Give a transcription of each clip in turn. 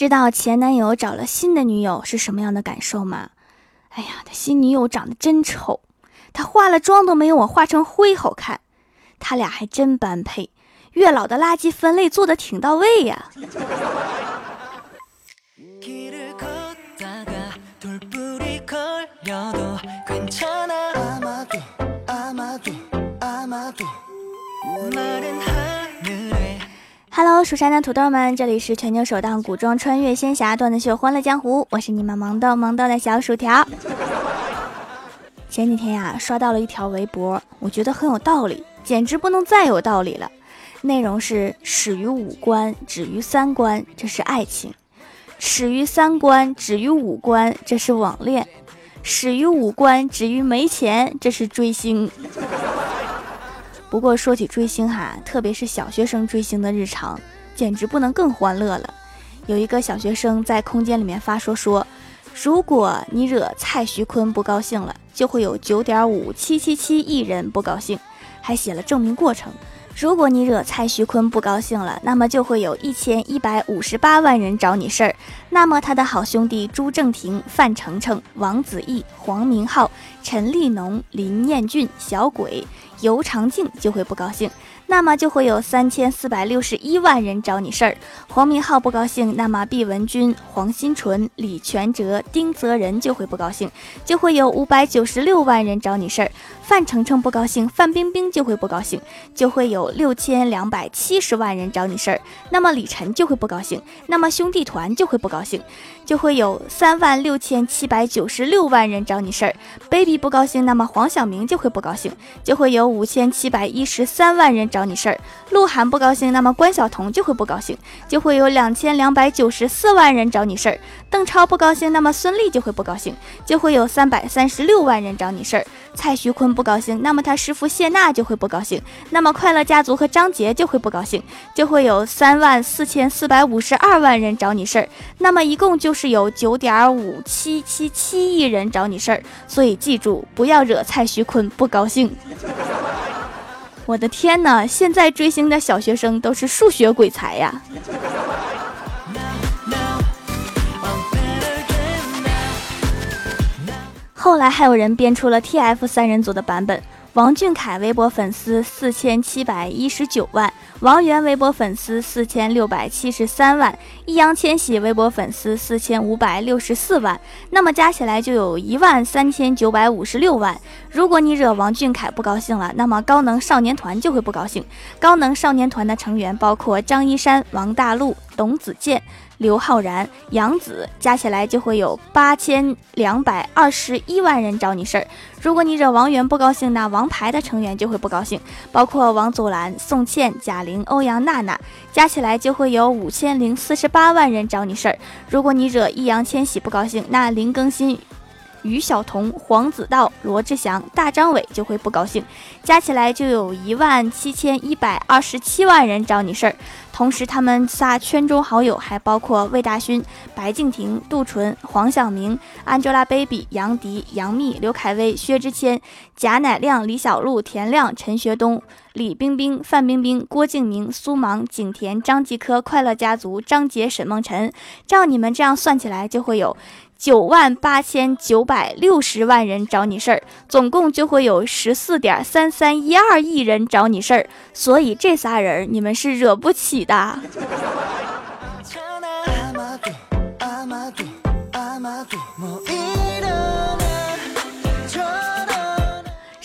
知道前男友找了新的女友是什么样的感受吗？哎呀，他新女友长得真丑，他化了妆都没有我化成灰好看。他俩还真般配，月老的垃圾分类做的挺到位呀。Hello，蜀山的土豆们，这里是全球首档古装穿越仙侠段子秀《欢乐江湖》，我是你们萌豆萌豆的小薯条。前几天呀，刷到了一条微博，我觉得很有道理，简直不能再有道理了。内容是：始于五官，止于三观，这是爱情；始于三观，止于五官，这是网恋；始于五官，止于没钱，这是追星。不过说起追星哈，特别是小学生追星的日常，简直不能更欢乐了。有一个小学生在空间里面发说说，如果你惹蔡徐坤不高兴了，就会有九点五七七七亿人不高兴，还写了证明过程。如果你惹蔡徐坤不高兴了，那么就会有一千一百五十八万人找你事儿。那么他的好兄弟朱正廷、范丞丞、王子异、黄明昊、陈立农、林彦俊、小鬼。尤长靖就会不高兴，那么就会有三千四百六十一万人找你事儿。黄明昊不高兴，那么毕文君、黄新纯、李全哲、丁泽仁就会不高兴，就会有五百九十六万人找你事儿。范丞丞不高兴，范冰冰就会不高兴，就会有六千两百七十万人找你事儿。那么李晨就会不高兴，那么兄弟团就会不高兴，就会有三万六千七百九十六万人找你事儿。baby 不高兴，那么黄晓明就会不高兴，就会有。五千七百一十三万人找你事儿，鹿晗不高兴，那么关晓彤就会不高兴，就会有两千两百九十四万人找你事儿。邓超不高兴，那么孙俪就会不高兴，就会有三百三十六万人找你事儿。蔡徐坤不高兴，那么他师傅谢娜就会不高兴，那么快乐家族和张杰就会不高兴，就会有三万四千四百五十二万人找你事儿。那么一共就是有九点五七七七亿人找你事儿。所以记住，不要惹蔡徐坤不高兴。我的天哪！现在追星的小学生都是数学鬼才呀。后来还有人编出了 TF 三人组的版本。王俊凯微博粉丝四千七百一十九万，王源微博粉丝四千六百七十三万，易烊千玺微博粉丝四千五百六十四万，那么加起来就有一万三千九百五十六万。如果你惹王俊凯不高兴了，那么高能少年团就会不高兴。高能少年团的成员包括张一山、王大陆、董子健。刘昊然、杨紫加起来就会有八千两百二十一万人找你事儿。如果你惹王源不高兴，那王牌的成员就会不高兴，包括王祖蓝、宋茜、贾玲、欧阳娜娜，加起来就会有五千零四十八万人找你事儿。如果你惹易烊千玺不高兴，那林更新。于晓彤、黄子韬、罗志祥、大张伟就会不高兴，加起来就有一万七千一百二十七万人找你事儿。同时，他们仨圈中好友还包括魏大勋、白敬亭、杜淳、黄晓明、Angelababy、杨迪、杨幂、刘恺威、薛之谦、贾乃亮、李小璐、田亮、陈学冬、李冰冰、范冰冰、郭敬明、苏芒、景甜、张继科、快乐家族、张杰、沈梦辰。照你们这样算起来，就会有。九万八千九百六十万人找你事儿，总共就会有十四点三三一二亿人找你事儿，所以这仨人你们是惹不起的。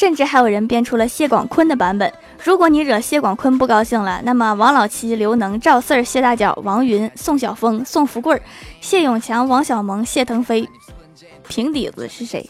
甚至还有人编出了谢广坤的版本。如果你惹谢广坤不高兴了，那么王老七、刘能、赵四儿、谢大脚、王云、宋晓峰、宋福贵、谢永强、王小蒙、谢腾飞，平底子是谁？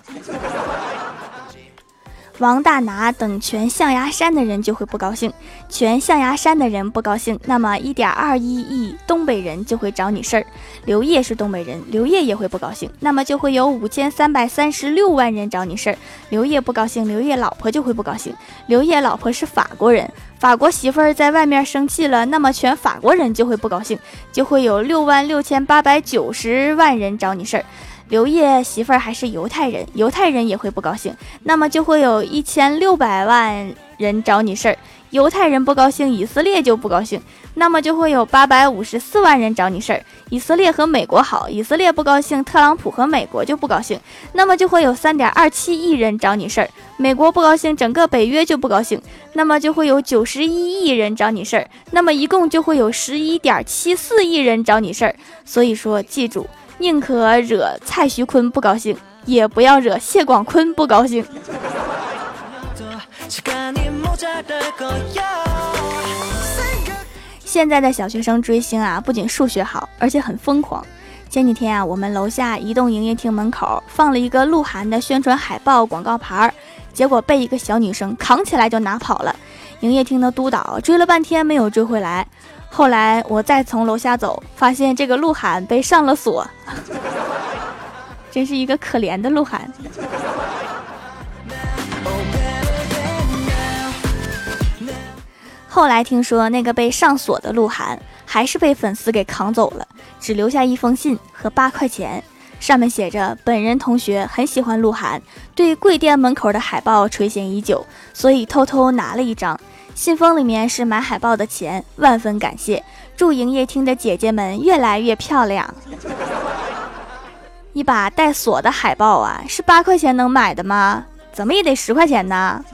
王大拿等全象牙山的人就会不高兴，全象牙山的人不高兴，那么一点二一亿东北人就会找你事儿。刘烨是东北人，刘烨也会不高兴，那么就会有五千三百三十六万人找你事儿。刘烨不高兴，刘烨老婆就会不高兴。刘烨老婆是法国人，法国媳妇儿在外面生气了，那么全法国人就会不高兴，就会有六万六千八百九十万人找你事儿。刘烨媳妇儿还是犹太人，犹太人也会不高兴，那么就会有一千六百万人找你事儿，犹太人不高兴，以色列就不高兴，那么就会有八百五十四万人找你事儿。以色列和美国好，以色列不高兴，特朗普和美国就不高兴，那么就会有三点二七亿人找你事儿。美国不高兴，整个北约就不高兴，那么就会有九十一亿人找你事儿，那么一共就会有十一点七四亿人找你事儿。所以说，记住，宁可惹蔡徐坤不高兴。也不要惹谢广坤不高兴。现在的小学生追星啊，不仅数学好，而且很疯狂。前几天啊，我们楼下移动营业厅门口放了一个鹿晗的宣传海报广告牌儿，结果被一个小女生扛起来就拿跑了。营业厅的督导追了半天没有追回来。后来我再从楼下走，发现这个鹿晗被上了锁。真是一个可怜的鹿晗。后来听说那个被上锁的鹿晗，还是被粉丝给扛走了，只留下一封信和八块钱，上面写着：“本人同学很喜欢鹿晗，对贵店门口的海报垂涎已久，所以偷偷拿了一张。信封里面是买海报的钱，万分感谢，祝营业厅的姐姐们越来越漂亮。”一把带锁的海报啊，是八块钱能买的吗？怎么也得十块钱呢。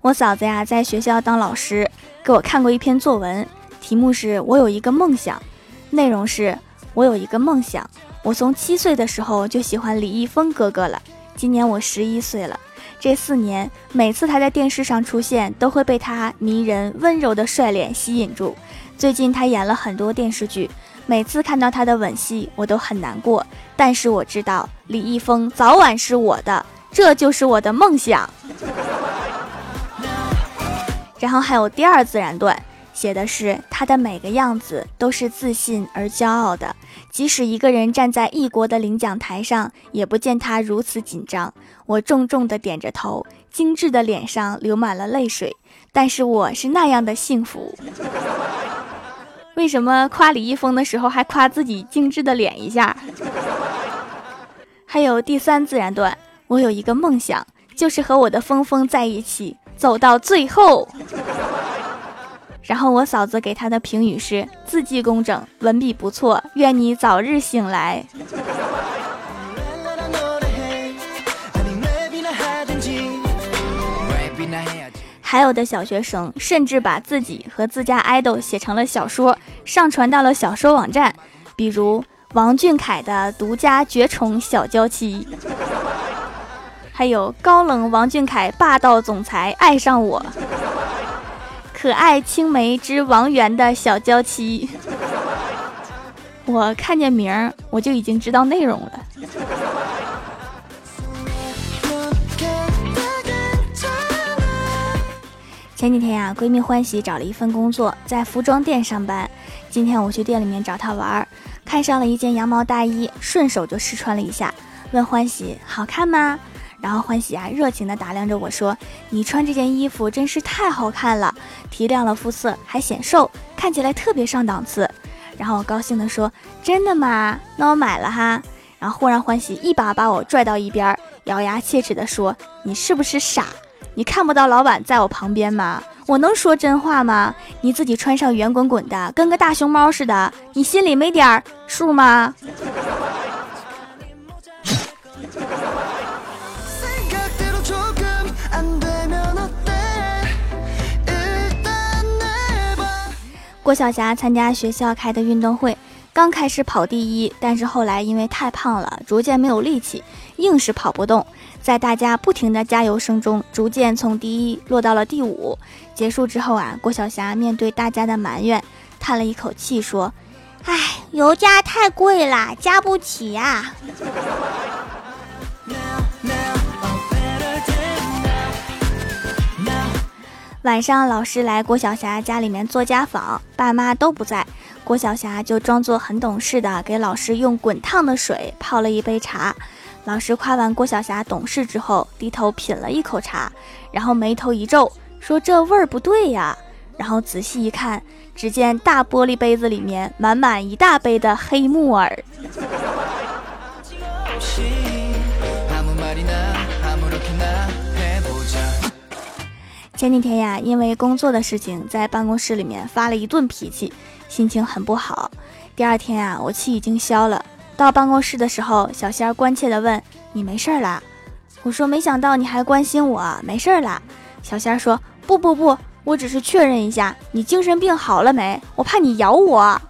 我嫂子呀，在学校当老师，给我看过一篇作文，题目是我有一个梦想，内容是我有一个梦想，我从七岁的时候就喜欢李易峰哥哥了，今年我十一岁了。这四年，每次他在电视上出现，都会被他迷人温柔的帅脸吸引住。最近他演了很多电视剧，每次看到他的吻戏，我都很难过。但是我知道李易峰早晚是我的，这就是我的梦想。然后还有第二自然段。写的是他的每个样子都是自信而骄傲的，即使一个人站在异国的领奖台上，也不见他如此紧张。我重重的点着头，精致的脸上流满了泪水，但是我是那样的幸福。为什么夸李易峰的时候还夸自己精致的脸一下？还有第三自然段，我有一个梦想，就是和我的峰峰在一起，走到最后。然后我嫂子给他的评语是字迹工整，文笔不错，愿你早日醒来。还有的小学生甚至把自己和自家爱豆写成了小说，上传到了小说网站，比如王俊凯的独家绝宠小娇妻，还有高冷王俊凯霸道总裁爱上我。可爱青梅之王源的小娇妻，我看见名儿我就已经知道内容了。前几天呀，闺蜜欢喜找了一份工作，在服装店上班。今天我去店里面找她玩，看上了一件羊毛大衣，顺手就试穿了一下，问欢喜好看吗？然后欢喜啊，热情地打量着我说：“你穿这件衣服真是太好看了，提亮了肤色，还显瘦，看起来特别上档次。”然后我高兴地说：“真的吗？那我买了哈。”然后忽然欢喜一把把我拽到一边，咬牙切齿地说：“你是不是傻？你看不到老板在我旁边吗？我能说真话吗？你自己穿上圆滚滚的，跟个大熊猫似的，你心里没点数吗？”郭晓霞参加学校开的运动会，刚开始跑第一，但是后来因为太胖了，逐渐没有力气，硬是跑不动。在大家不停的加油声中，逐渐从第一落到了第五。结束之后啊，郭晓霞面对大家的埋怨，叹了一口气说：“唉，油价太贵了，加不起呀。”晚上，老师来郭晓霞家里面做家访，爸妈都不在，郭晓霞就装作很懂事的给老师用滚烫的水泡了一杯茶。老师夸完郭晓霞懂事之后，低头品了一口茶，然后眉头一皱，说：“这味儿不对呀。”然后仔细一看，只见大玻璃杯子里面满满一大杯的黑木耳。前几天呀，因为工作的事情，在办公室里面发了一顿脾气，心情很不好。第二天啊，我气已经消了。到办公室的时候，小仙儿关切地问：“你没事啦？”我说：“没想到你还关心我，没事啦。”小仙儿说：“不不不，我只是确认一下，你精神病好了没？我怕你咬我。”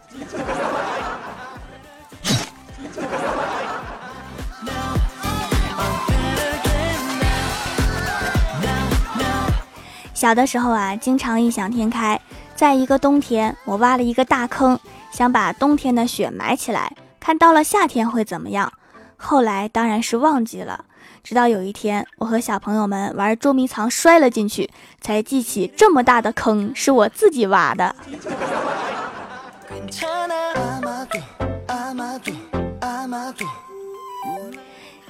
小的时候啊，经常异想天开。在一个冬天，我挖了一个大坑，想把冬天的雪埋起来，看到了夏天会怎么样。后来当然是忘记了，直到有一天，我和小朋友们玩捉迷藏，摔了进去，才记起这么大的坑是我自己挖的。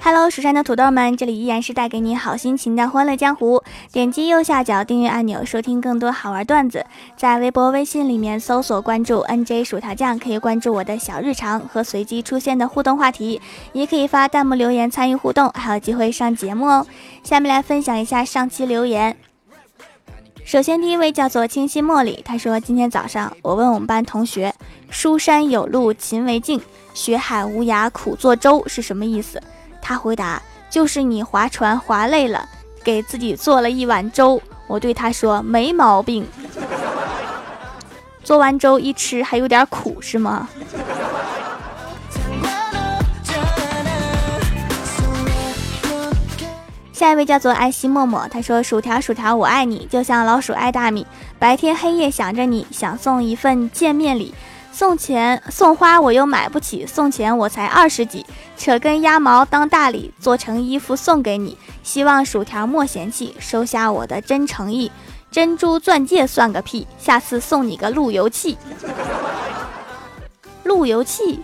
Hello，蜀山的土豆们，这里依然是带给你好心情的欢乐江湖。点击右下角订阅按钮，收听更多好玩段子。在微博、微信里面搜索关注 NJ 薯条酱，可以关注我的小日常和随机出现的互动话题，也可以发弹幕留言参与互动，还有机会上节目哦。下面来分享一下上期留言。首先，第一位叫做清新茉莉，他说：“今天早上我问我们班同学，‘书山有路勤为径，学海无涯苦作舟’是什么意思？”他回答：“就是你划船划累了，给自己做了一碗粥。”我对他说：“没毛病。”做完粥一吃还有点苦，是吗？下一位叫做爱惜默默，他说：“薯条薯条，我爱你，就像老鼠爱大米，白天黑夜想着你，想送一份见面礼。”送钱送花我又买不起，送钱我才二十几，扯根鸭毛当大礼，做成衣服送给你。希望薯条莫嫌弃，收下我的真诚意。珍珠钻戒算个屁，下次送你个路由器。路由器，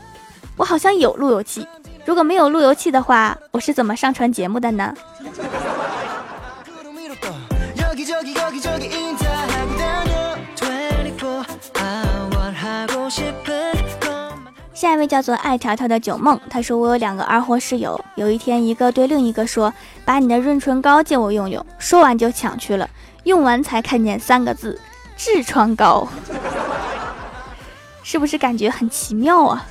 我好像有路由器。如果没有路由器的话，我是怎么上传节目的呢？下一位叫做爱条条的九梦，他说我有两个二货室友，有一天一个对另一个说：“把你的润唇膏借我用用。”说完就抢去了，用完才看见三个字：痔疮膏，是不是感觉很奇妙啊？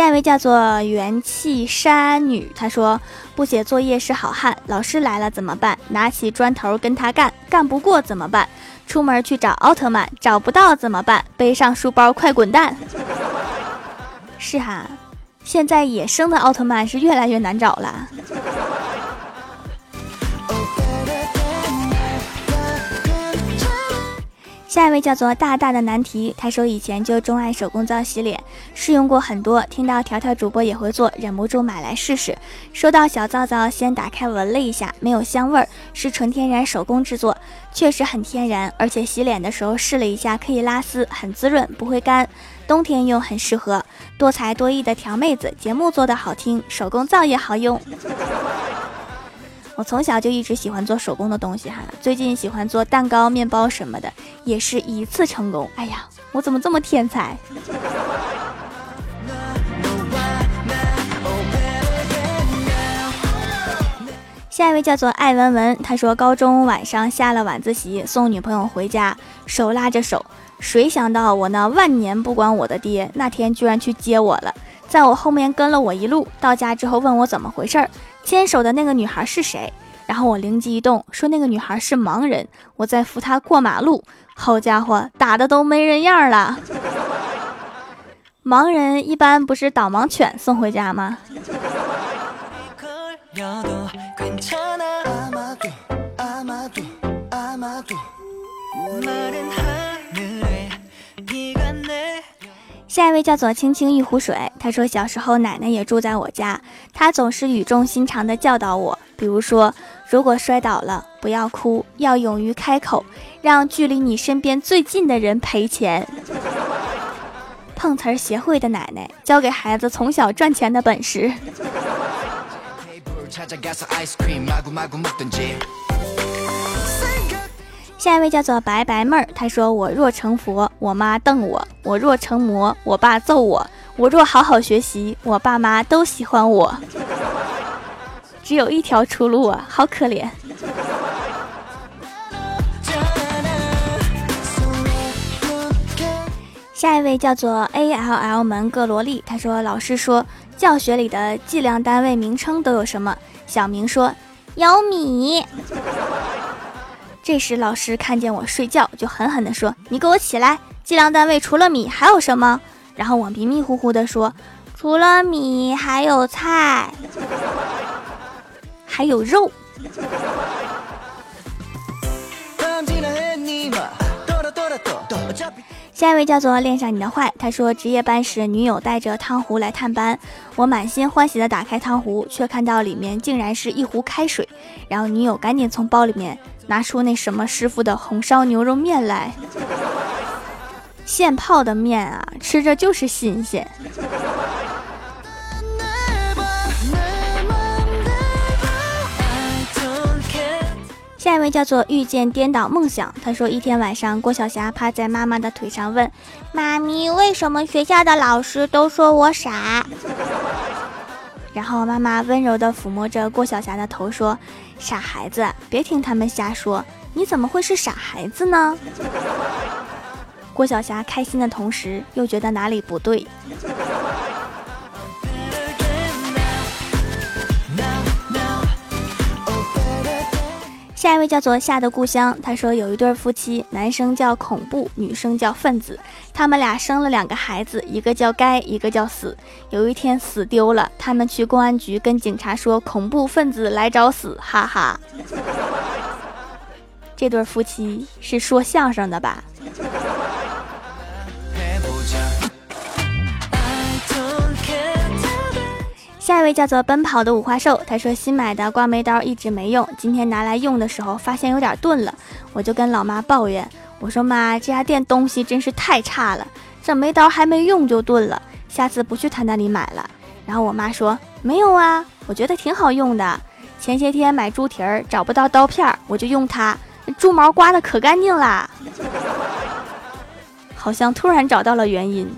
下一位叫做元气山女，她说不写作业是好汉，老师来了怎么办？拿起砖头跟他干，干不过怎么办？出门去找奥特曼，找不到怎么办？背上书包快滚蛋！是哈，现在野生的奥特曼是越来越难找了。下一位叫做大大的难题，他说以前就钟爱手工皂洗脸，试用过很多，听到条条主播也会做，忍不住买来试试。收到小皂皂，先打开闻了一下，没有香味儿，是纯天然手工制作，确实很天然，而且洗脸的时候试了一下，可以拉丝，很滋润，不会干，冬天用很适合。多才多艺的条妹子，节目做的好听，手工皂也好用。我从小就一直喜欢做手工的东西哈，最近喜欢做蛋糕、面包什么的，也是一次成功。哎呀，我怎么这么天才？下一位叫做艾文文，他说高中晚上下了晚自习，送女朋友回家，手拉着手，谁想到我那万年不管我的爹，那天居然去接我了，在我后面跟了我一路，到家之后问我怎么回事儿。牵手的那个女孩是谁？然后我灵机一动，说那个女孩是盲人，我在扶她过马路。好家伙，打的都没人样了。盲人一般不是导盲犬送回家吗？下一位叫做青青一壶水，他说小时候奶奶也住在我家，她总是语重心长的教导我，比如说如果摔倒了不要哭，要勇于开口，让距离你身边最近的人赔钱。碰瓷儿协会的奶奶教给孩子从小赚钱的本事。下一位叫做白白妹儿，她说：“我若成佛，我妈瞪我；我若成魔，我爸揍我；我若好好学习，我爸妈都喜欢我。只有一条出路啊，好可怜。下一位叫做 A L L 门各萝莉，他说：“老师说教学里的计量单位名称都有什么？”小明说：“有米。”这时老师看见我睡觉，就狠狠地说：“你给我起来！计量单位除了米还有什么？”然后我迷迷糊糊的说：“除了米还有菜，还有肉。”下一位叫做恋上你的坏，他说值夜班时女友带着汤壶来探班，我满心欢喜的打开汤壶，却看到里面竟然是一壶开水，然后女友赶紧从包里面拿出那什么师傅的红烧牛肉面来，现泡的面啊，吃着就是新鲜。下一位叫做遇见颠倒梦想，他说一天晚上，郭晓霞趴在妈妈的腿上问妈咪：“为什么学校的老师都说我傻？”然后妈妈温柔地抚摸着郭晓霞的头说：“傻孩子，别听他们瞎说，你怎么会是傻孩子呢？”郭晓霞开心的同时又觉得哪里不对。下一位叫做夏的故乡，他说有一对夫妻，男生叫恐怖，女生叫分子，他们俩生了两个孩子，一个叫该，一个叫死。有一天死丢了，他们去公安局跟警察说恐怖分子来找死，哈哈。这对夫妻是说相声的吧？下一位叫做奔跑的五花兽，他说新买的刮眉刀一直没用，今天拿来用的时候发现有点钝了，我就跟老妈抱怨，我说妈，这家店东西真是太差了，这眉刀还没用就钝了，下次不去他那里买了。然后我妈说没有啊，我觉得挺好用的，前些天买猪蹄儿找不到刀片儿，我就用它，猪毛刮的可干净啦，好像突然找到了原因。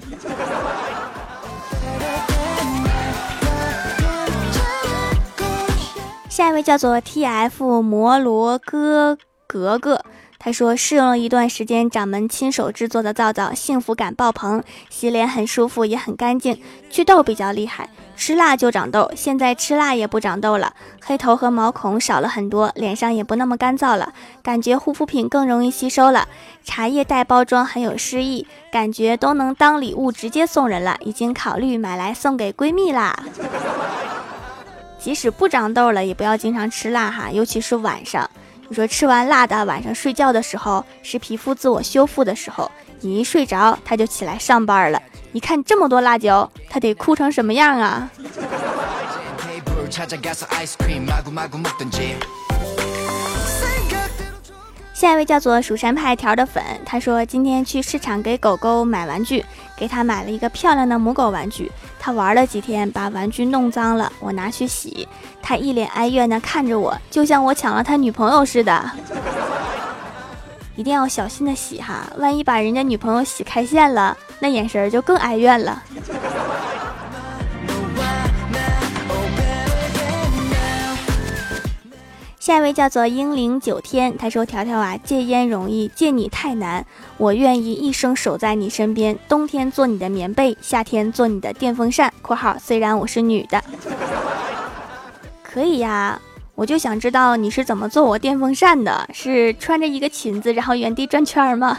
下一位叫做 T F 摩罗哥格格，他说试用了一段时间掌门亲手制作的皂皂，幸福感爆棚，洗脸很舒服，也很干净，祛痘比较厉害，吃辣就长痘，现在吃辣也不长痘了，黑头和毛孔少了很多，脸上也不那么干燥了，感觉护肤品更容易吸收了，茶叶袋包装很有诗意，感觉都能当礼物直接送人了，已经考虑买来送给闺蜜啦。即使不长痘了，也不要经常吃辣哈，尤其是晚上。你说吃完辣的，晚上睡觉的时候是皮肤自我修复的时候，你一睡着，他就起来上班了。你看这么多辣椒，他得哭成什么样啊？下一位叫做蜀山派条的粉，他说今天去市场给狗狗买玩具，给他买了一个漂亮的母狗玩具。他玩了几天，把玩具弄脏了，我拿去洗，他一脸哀怨的看着我，就像我抢了他女朋友似的。一定要小心的洗哈，万一把人家女朋友洗开线了，那眼神就更哀怨了。下一位叫做英灵九天，他说：“条条啊，戒烟容易，戒你太难。我愿意一生守在你身边，冬天做你的棉被，夏天做你的电风扇。”（括号虽然我是女的，可以呀，我就想知道你是怎么做我电风扇的，是穿着一个裙子然后原地转圈吗？）